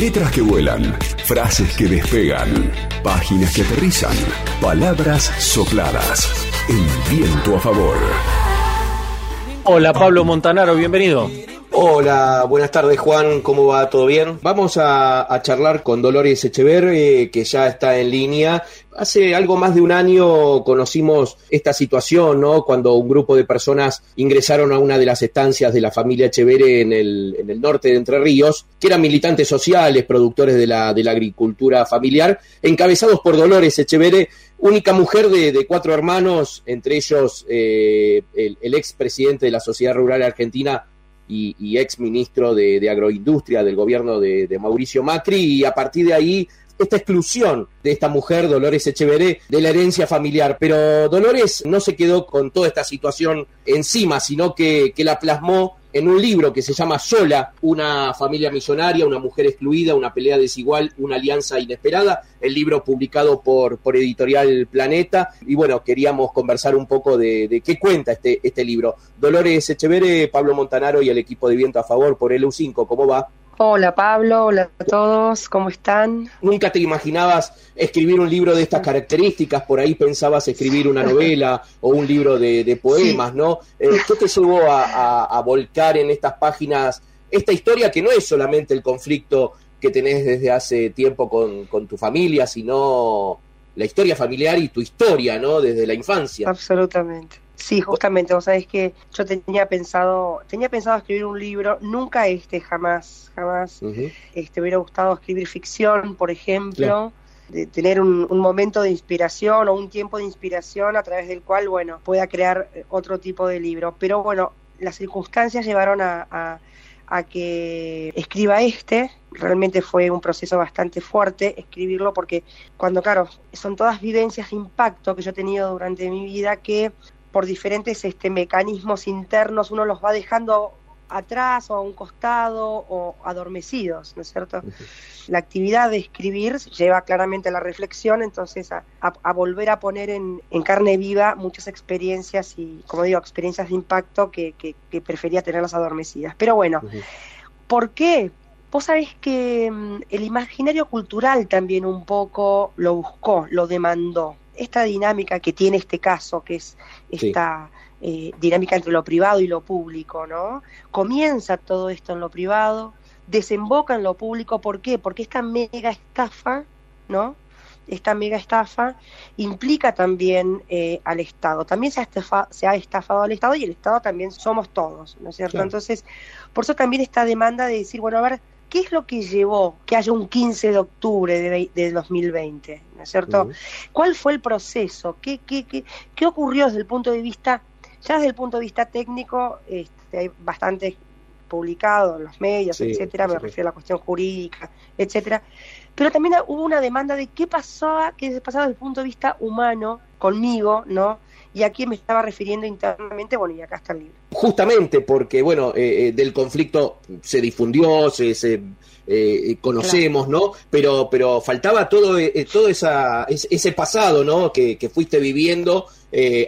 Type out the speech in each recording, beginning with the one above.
Letras que vuelan, frases que despegan, páginas que aterrizan, palabras sopladas. El viento a favor. Hola Pablo Montanaro, bienvenido. Hola, buenas tardes Juan, ¿cómo va? ¿Todo bien? Vamos a, charlar con Dolores Echever, eh, que ya está en línea. Hace algo más de un año conocimos esta situación, ¿no? Cuando un grupo de personas ingresaron a una de las estancias de la familia Echeverre en el, norte de Entre Ríos, que eran militantes sociales, productores de la, agricultura familiar, encabezados por Dolores Echeverre, única mujer de, cuatro hermanos, entre ellos eh, el, el ex presidente de la Sociedad Rural Argentina, y, ex ministro de, Agroindustria del gobierno de, Mauricio Macri, y a partir de ahí esta exclusión de esta mujer, Dolores Echeveré, de la herencia familiar. Pero Dolores no se quedó con toda esta situación encima, sino que, que la plasmó en un libro que se llama Sola, una familia millonaria, una mujer excluida, una pelea desigual, una alianza inesperada, el libro publicado por, por Editorial Planeta. Y bueno, queríamos conversar un poco de, qué cuenta este, este libro. Dolores Echevere, Pablo Montanaro y el equipo de Viento a Favor por el U5, ¿cómo va? Hola Pablo, hola a todos, ¿cómo están? ¿Nunca te imaginabas escribir un libro de estas características? Por ahí pensabas escribir una novela o un libro de, poemas, ¿no? Eh, ¿Qué te llevó a, volcar en estas páginas esta historia que no es solamente el conflicto que tenés desde hace tiempo con, con tu familia, sino la historia familiar y tu historia, ¿no? Desde la infancia. Absolutamente. Sí, justamente, vos sabés que yo tenía pensado, tenía pensado escribir un libro, nunca este, jamás, jamás, este, me hubiera gustado escribir ficción, por ejemplo, de tener un, momento de inspiración o un tiempo de inspiración a través del cual, bueno, pueda crear eh, otro tipo de libro. Pero bueno, las circunstancias llevaron a, a que escriba este. Realmente fue un proceso bastante fuerte escribirlo porque cuando, claro, son todas vivencias de impacto que yo he tenido durante mi vida que por diferentes este, mecanismos internos uno los va dejando atrás o a un costado o adormecidos, ¿no es cierto? La actividad de escribir lleva claramente a la reflexión, entonces a, volver a poner en, carne viva muchas experiencias y, como digo, experiencias de impacto que, que, prefería tenerlas adormecidas. Pero bueno, ¿por qué? Vos sabés que mm, el imaginario cultural también un poco lo buscó, lo demandó esta dinámica que tiene este caso, que es esta eh, dinámica entre lo privado y lo público, ¿no? Comienza todo esto en lo privado, desemboca en lo público, ¿por qué? Porque esta mega estafa, ¿no? Esta mega estafa implica también eh, al Estado. También se ha, se ha estafado al Estado y el Estado también somos todos, ¿no es cierto? Entonces, por eso también esta demanda de decir, bueno, a ver, ¿Qué es lo que llevó que haya un 15 de octubre de, 2020? ¿No es cierto? ¿Cuál fue el proceso? ¿Qué, qué, qué, qué ocurrió desde el punto de vista, ya desde el punto de vista técnico, este, hay bastante publicado en los medios, etcétera, me refiero a la cuestión jurídica, etcétera, pero también hubo una demanda de qué pasaba, qué pasaba desde el punto de vista humano conmigo, ¿no? y a quién me estaba refiriendo internamente, bueno, y acá está el libro. Justamente porque, bueno, eh, eh, del conflicto se difundió, se, se eh, conocemos, ¿no? Pero, pero faltaba todo, todo esa, ese pasado, ¿no? Que, fuiste viviendo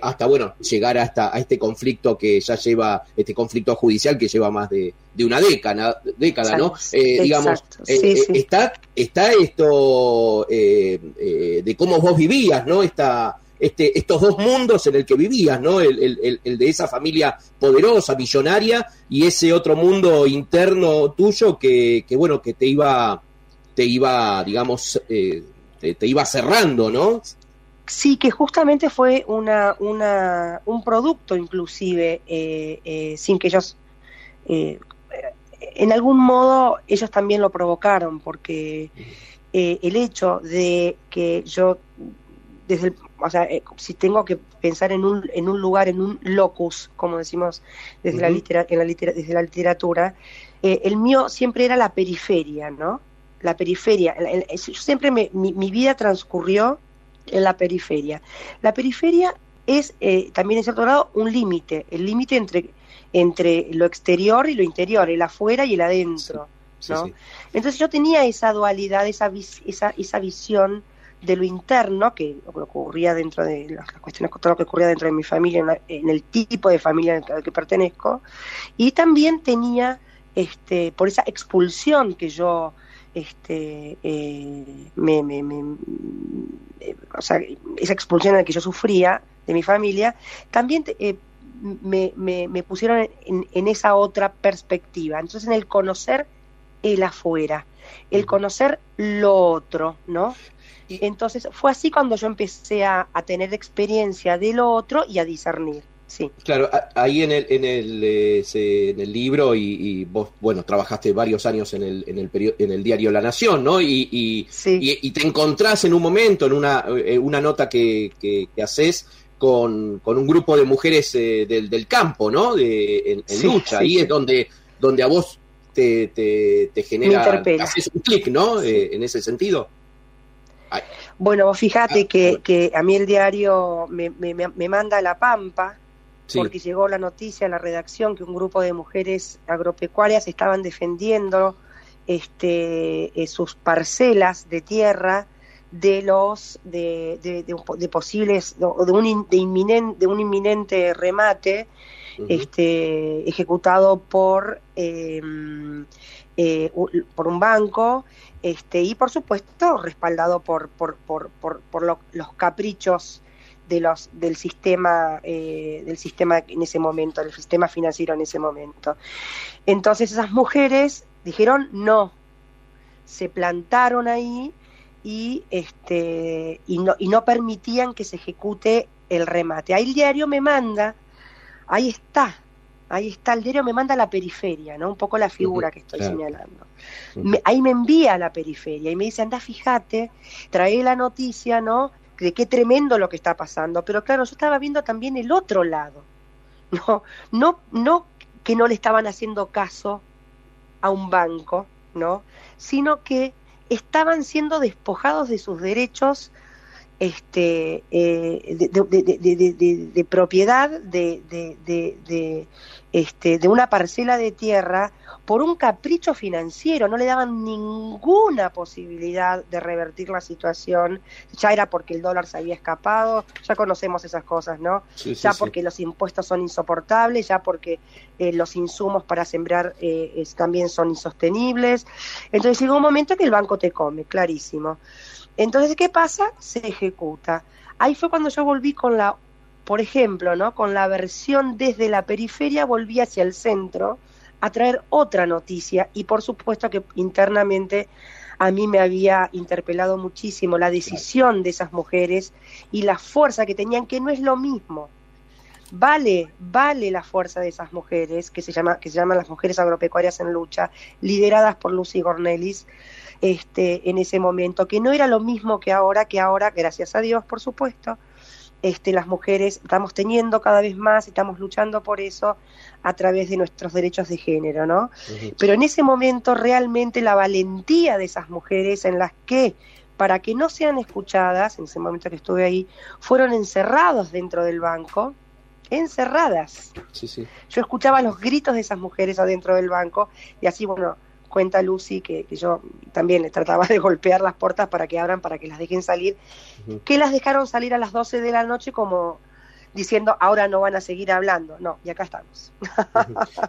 hasta, bueno, llegar hasta a este conflicto que ya lleva, este conflicto judicial que lleva más de, de una década, década ¿no? digamos, está, está esto de cómo vos vivías, ¿no? Esta este, estos dos mundos en el que vivías, ¿no? El, de esa familia poderosa, millonaria, y ese otro mundo interno tuyo que, bueno, que te iba, te iba, digamos, eh, te, iba cerrando, ¿no? Sí, que justamente fue una, un producto inclusive, eh, eh, sin que ellos, en algún modo, ellos también lo provocaron, porque el hecho de que yo desde el, o sea, eh, si tengo que pensar en un, en un lugar, en un locus, como decimos desde, la, litera, en la desde la literatura, eh, el mío siempre era la periferia, ¿no? La periferia. siempre mi, vida transcurrió en la periferia. La periferia es eh, también, en cierto grado, un límite, el límite entre, entre lo exterior y lo interior, el afuera y el adentro. ¿no? Entonces yo tenía esa dualidad, esa, esa, esa visión de lo interno, que lo que ocurría dentro de las cuestiones, todo lo que ocurría dentro de mi familia, en, el tipo de familia al que pertenezco, y también tenía, este, por esa expulsión que yo este, eh, me, eh, o sea, esa expulsión en la que yo sufría de mi familia, también eh, me, me, pusieron en, esa otra perspectiva. Entonces, en el conocer el afuera, el conocer lo otro, ¿no? Entonces, fue así cuando yo empecé a, a tener experiencia de lo otro y a discernir. Sí. Claro, ahí en el, en el, en el libro y, vos, bueno, trabajaste varios años en el, en el, en el diario La Nación, ¿no? Y, y, y, te encontrás en un momento, en una, eh, una nota que, que, haces con, con, un grupo de mujeres eh, del, del, campo, ¿no? De, en, lucha. ahí es donde, donde a vos te, te, genera, haces un clic, ¿no? Eh, en ese sentido. Bueno, vos fíjate ah, que, que a mí el diario me, me, me manda a La Pampa, porque llegó la noticia a la redacción que un grupo de mujeres agropecuarias estaban defendiendo este, eh, sus parcelas de tierra de los de, de, posibles de un de inminente de un inminente remate este ejecutado por em, eh, por un banco este y por supuesto respaldado por por por por, por los caprichos de los del sistema eh, del sistema en ese momento del sistema financiero en ese momento. Entonces esas mujeres dijeron no se plantaron ahí y este y no y no permitían que se ejecute el remate. Ahí el diario me manda ahí está ahí está el diario me manda a la periferia no un poco la figura que estoy señalando. Ahí me envía a la periferia y me dice anda fíjate trae la noticia no de qué tremendo lo que está pasando, pero claro, yo estaba viendo también el otro lado, no, no, no que no le estaban haciendo caso a un banco, ¿no? sino que estaban siendo despojados de sus derechos este, eh, de, propiedad de, este, de una parcela de tierra por un capricho financiero, no le daban ninguna posibilidad de revertir la situación, ya era porque el dólar se había escapado, ya conocemos esas cosas, ¿no? ya porque los impuestos son insoportables, ya porque eh, los insumos para sembrar eh, también son insostenibles. Entonces llegó un momento que el banco te come, clarísimo. Entonces, ¿qué pasa? Se ejecuta. Ahí fue cuando yo volví con la, por ejemplo, ¿no? Con la versión desde la periferia, volví hacia el centro a traer otra noticia y por supuesto que internamente a mí me había interpelado muchísimo la decisión de esas mujeres y la fuerza que tenían, que no es lo mismo. Vale, vale la fuerza de esas mujeres, que se, llama, que se llaman las mujeres agropecuarias en lucha, lideradas por Lucy Gornelis, este, en ese momento, que no era lo mismo que ahora, que ahora, gracias a Dios, por supuesto, este, las mujeres estamos teniendo cada vez más, estamos luchando por eso a través de nuestros derechos de género, ¿no? Pero en ese momento realmente la valentía de esas mujeres en las que, para que no sean escuchadas, en ese momento que estuve ahí, fueron encerrados dentro del banco, encerradas. Yo escuchaba los gritos de esas mujeres adentro del banco y así, bueno, cuenta Lucy que, yo también le trataba de golpear las puertas para que abran, para que las dejen salir, que las dejaron salir a las 12 de la noche como diciendo ahora no van a seguir hablando. No, y acá estamos.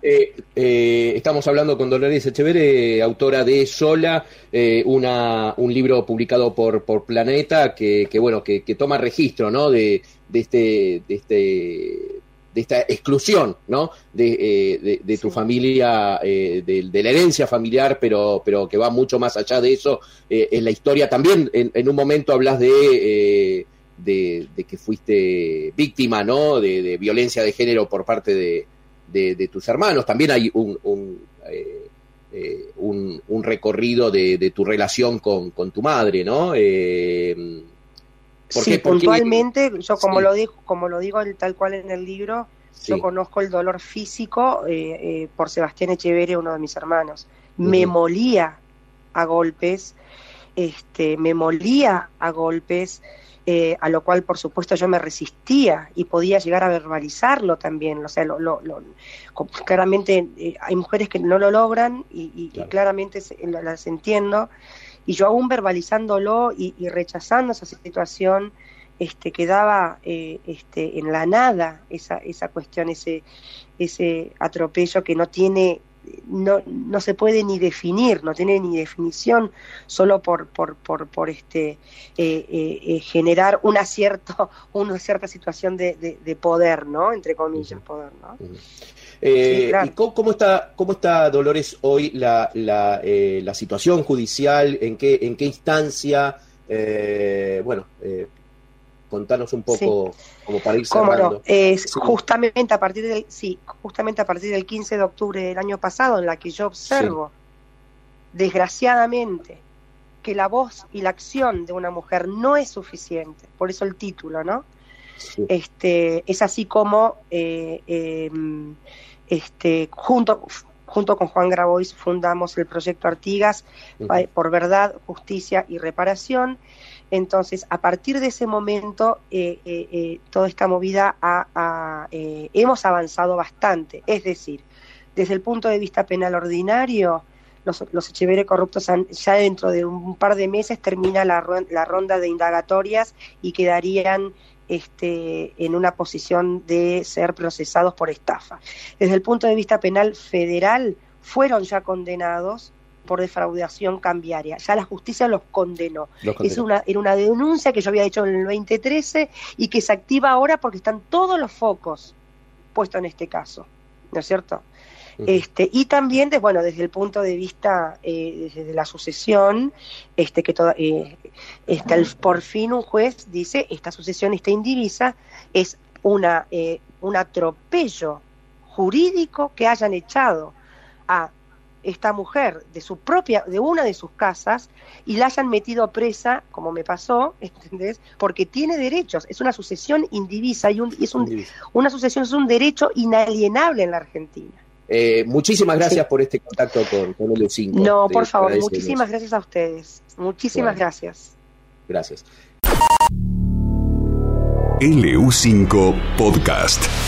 Eh, eh, estamos hablando con Dolores Echeverre, autora de Sola, eh, una, un libro publicado por, por Planeta que, que bueno, que, que, toma registro ¿no? de, de este, de este de esta exclusión, ¿no? De, eh, de, tu familia, eh, de, la herencia familiar, pero, pero que va mucho más allá de eso. Eh, en la historia también, en, un momento hablas de, de, que fuiste víctima, ¿no? De, violencia de género por parte de, tus hermanos. También hay un, un, un, recorrido de, tu relación con, con tu madre, ¿no? Sí, puntualmente, yo como lo digo, como lo digo tal cual en el libro, yo conozco el dolor físico eh, eh, por Sebastián Echeverre, uno de mis hermanos. Me molía a golpes, este, me molía a golpes, eh, a lo cual por supuesto yo me resistía y podía llegar a verbalizarlo también. O sea, lo, lo, claramente hay mujeres que no lo logran y, claramente las entiendo y yo aún verbalizándolo y, rechazando esa situación, este, quedaba eh, este, en la nada esa, esa cuestión, ese, ese atropello que no tiene no, no se puede ni definir, no tiene ni definición solo por, por, por, por este eh, eh, generar una, cierto, una cierta situación de, de, poder, ¿no? Entre comillas, poder, ¿no? ¿Y cómo, está, ¿Cómo está, Dolores, hoy la, la, la situación judicial? ¿En qué, en qué instancia? bueno, contanos un poco como para ir cerrando. Es justamente a partir del sí, justamente a partir del 15 de octubre del año pasado en la que yo observo desgraciadamente que la voz y la acción de una mujer no es suficiente, por eso el título, ¿no? Este es así como eh, em, este junto junto con Juan Grabois fundamos el proyecto Artigas por verdad, justicia y reparación. Entonces, a partir de ese momento, eh, eh, eh, toda esta movida hemos avanzado bastante. Es decir, desde el punto de vista penal ordinario, los, los corruptos ya dentro de un par de meses termina la, ronda de indagatorias y quedarían este, en una posición de ser procesados por estafa. Desde el punto de vista penal federal, fueron ya condenados por defraudación cambiaria. Ya la justicia los condenó. Es una, era una denuncia que yo había hecho en el 2013 y que se activa ahora porque están todos los focos puestos en este caso. ¿No es cierto? Este, y también, de, bueno, desde el punto de vista eh, desde la sucesión, este, que toda, eh, este, por fin un juez dice esta sucesión, esta indivisa, es una, eh, un atropello jurídico que hayan echado a esta mujer de su propia, de una de sus casas, y la hayan metido presa, como me pasó, ¿entendés? Porque tiene derechos, es una sucesión indivisa y, un, es un, una sucesión es un derecho inalienable en la Argentina. Eh, muchísimas gracias por este contacto con, con LU5. No, por favor, muchísimas gracias a ustedes. Muchísimas gracias. Gracias. LU5 Podcast.